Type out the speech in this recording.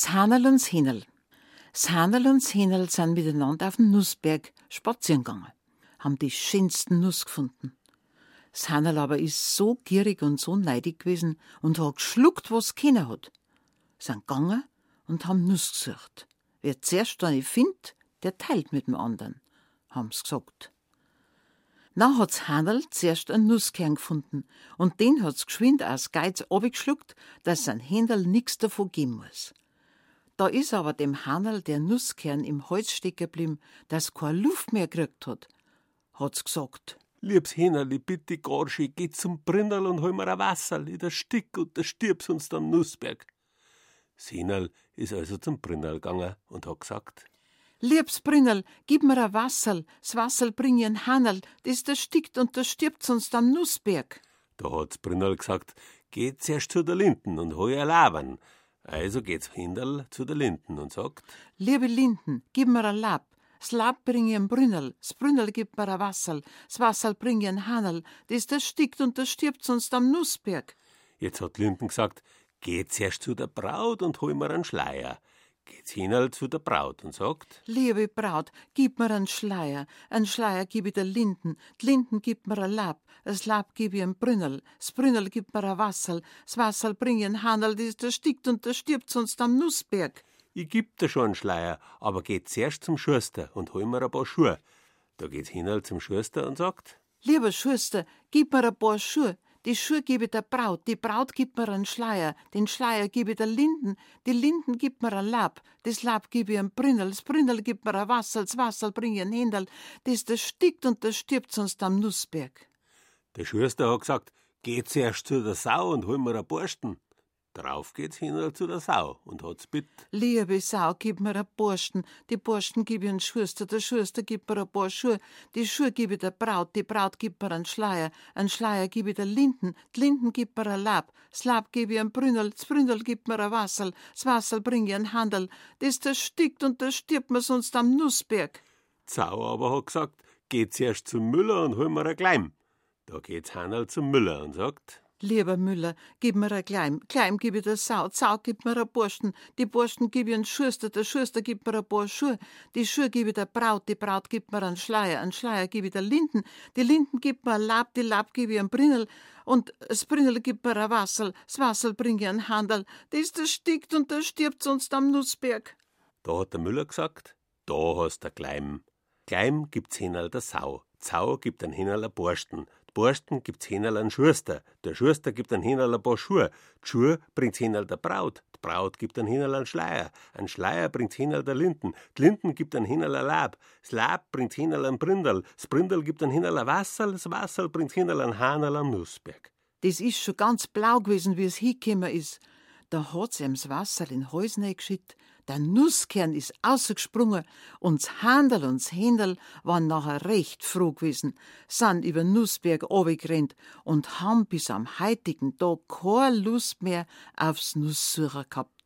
Das Hanerl und. Das Hanerl und Hähnerl sind miteinander auf den Nussberg spazieren gegangen, haben die schönsten Nuss gefunden. Das Hanerl aber ist so gierig und so neidig gewesen und hat geschluckt, was keiner hat. Sind gegangen und haben Nuss gesucht. Wer zuerst eine findet, der teilt mit dem anderen, haben's gesagt. Na hat's Hanerl zuerst einen Nusskern gefunden und den hat's geschwind aus Geiz abgeschluckt, dass sein Händel nix davon geben muss. Da ist aber dem Hanerl der Nusskern im Hals stecken geblieben, dass keine Luft mehr gekriegt hat. Hat's gesagt. Liebs Hähnerli, bitte Gorschi, geh zum Brinnerl und hol mir ein Wasserl, der Stick und der stirb's uns am Nussberg. Das Hähnerl ist also zum Brinnerl gegangen und hat gesagt, Liebs Brinnerl, gib mir ein Wasserl, das Wasserl bring ich ein Hanerl, das da stickt und da stirbt sonst am Nussberg. Da hat's Brinnerl gesagt, geh zuerst zu der Linden und hol ihr Labern. Also geht's Hinderl zu der Linden und sagt, Liebe Linden, gib mir ein Lab, das Lab bring ich ein Brünnel, das Brünnel gibt mir ein Wasserl, das Wasserl bring ich ein Hanerl, das da stickt und da stirbt sonst am Nussberg. jetzt hat Linden gesagt, geh zuerst zu der Braut und hol mir einen Schleier. Geht's Hinnerl zu der Braut und sagt, Liebe Braut, gib mir einen Schleier, einen Schleier gib ich der Linden, die Linden gibt mir ein Lab, das Lab gib ich ein Brünnel, das Brünnel gibt mir ein Wasserl, das Wasserl bring ich ein Hanerl, das da stickt und da stirbt sonst am Nussberg. ich geb dir schon einen Schleier, aber geh zuerst zum Schuster und hol mir ein paar Schuhe. Da geht's Hinnerl zum Schuster und sagt, Lieber Schuster, gib mir ein paar Schuhe. Die Schuhe gebe der Braut, die Braut gibt mir einen Schleier, den Schleier gebe der Linden, die Linden gibt mir ein Lab, das Lab gebe ein Brünnel, das Brünnel gibt mir ein Wasserl, das Wasserl bring ich ein Händel, das da stickt und das stirbt sonst am Nussberg. der Schuster hat gesagt, geh zuerst zu der Sau und hol mir ein Borsten. Drauf geht's Hinnerl zu der Sau und hat's bitt. Liebe Sau, gib mir ein Borsten, die Borsten gib ich einen Schuster, der Schuster gibt mir ein paar Schuhe, die Schuhe gib ich der Braut, die Braut gibt mir einen Schleier, einen Schleier gib ich der Linden, die Linden gibt mir ein Lab, das Lab gib ich ein Brünnel, das Brünnel gibt mir ein Wasserl, das Wasserl bring ich ein Handel, das da stickt und da stirbt mir sonst am Nussberg. Sau aber hat gesagt, geh zuerst zum Müller und hol mir ein Gleim. Da geht's Hannerl zum Müller und sagt, Lieber Müller, gib mir ein Kleim, Kleim gib ich der Sau, Sau gib mir ein Borsten, die Borsten gib ich einen Schuster, der Schuster gibt mir ein paar Schuhe, die Schuhe gib ich der Braut, die Braut gibt mir einen Schleier, einen Schleier gib ich der Linden, die Linden gibt mir ein Lab, die Lab gib ich ein Brünnel. Und das Brünnel gibt mir ein Wasserl, das Wasserl bring ich ein Handel, das da stickt und da stirbt sonst am Nussberg. da hat der Müller gesagt, da hast der Gleim. Gleim gibt's Hinnerl der Sau. Sau gibt ein Hinnerl ein Borsten. Die Borsten gibt's Hinnerl einen Schuster. Der Schuster gibt ein Hinnerl ein paar Schuhe. Die Schuhe bringt's Hinnerl der Braut. Die Braut gibt ein Hinnerl einen Schleier. Ein Schleier bringt's Hinnerl der Linden. Die Linden gibt ein Hinnerl ein Lab. Das Lab bringt Hinnerl ein Brindel. Das Brindel gibt ein Hinnerl ein Wasserl. Das Wasserl bringt Hinnerl ein Hanerl am Nussberg. Das ist schon ganz blau gewesen, wie es hingekommen ist. Da hat's ihm das Wasser in den geschüttet, der Nusskern ist ausgesprungen und das Handel und Händel waren nachher recht froh gewesen, sind über Nussberg runtergerannt und haben bis am heutigen Tag keine Lust mehr aufs Nusssucher gehabt.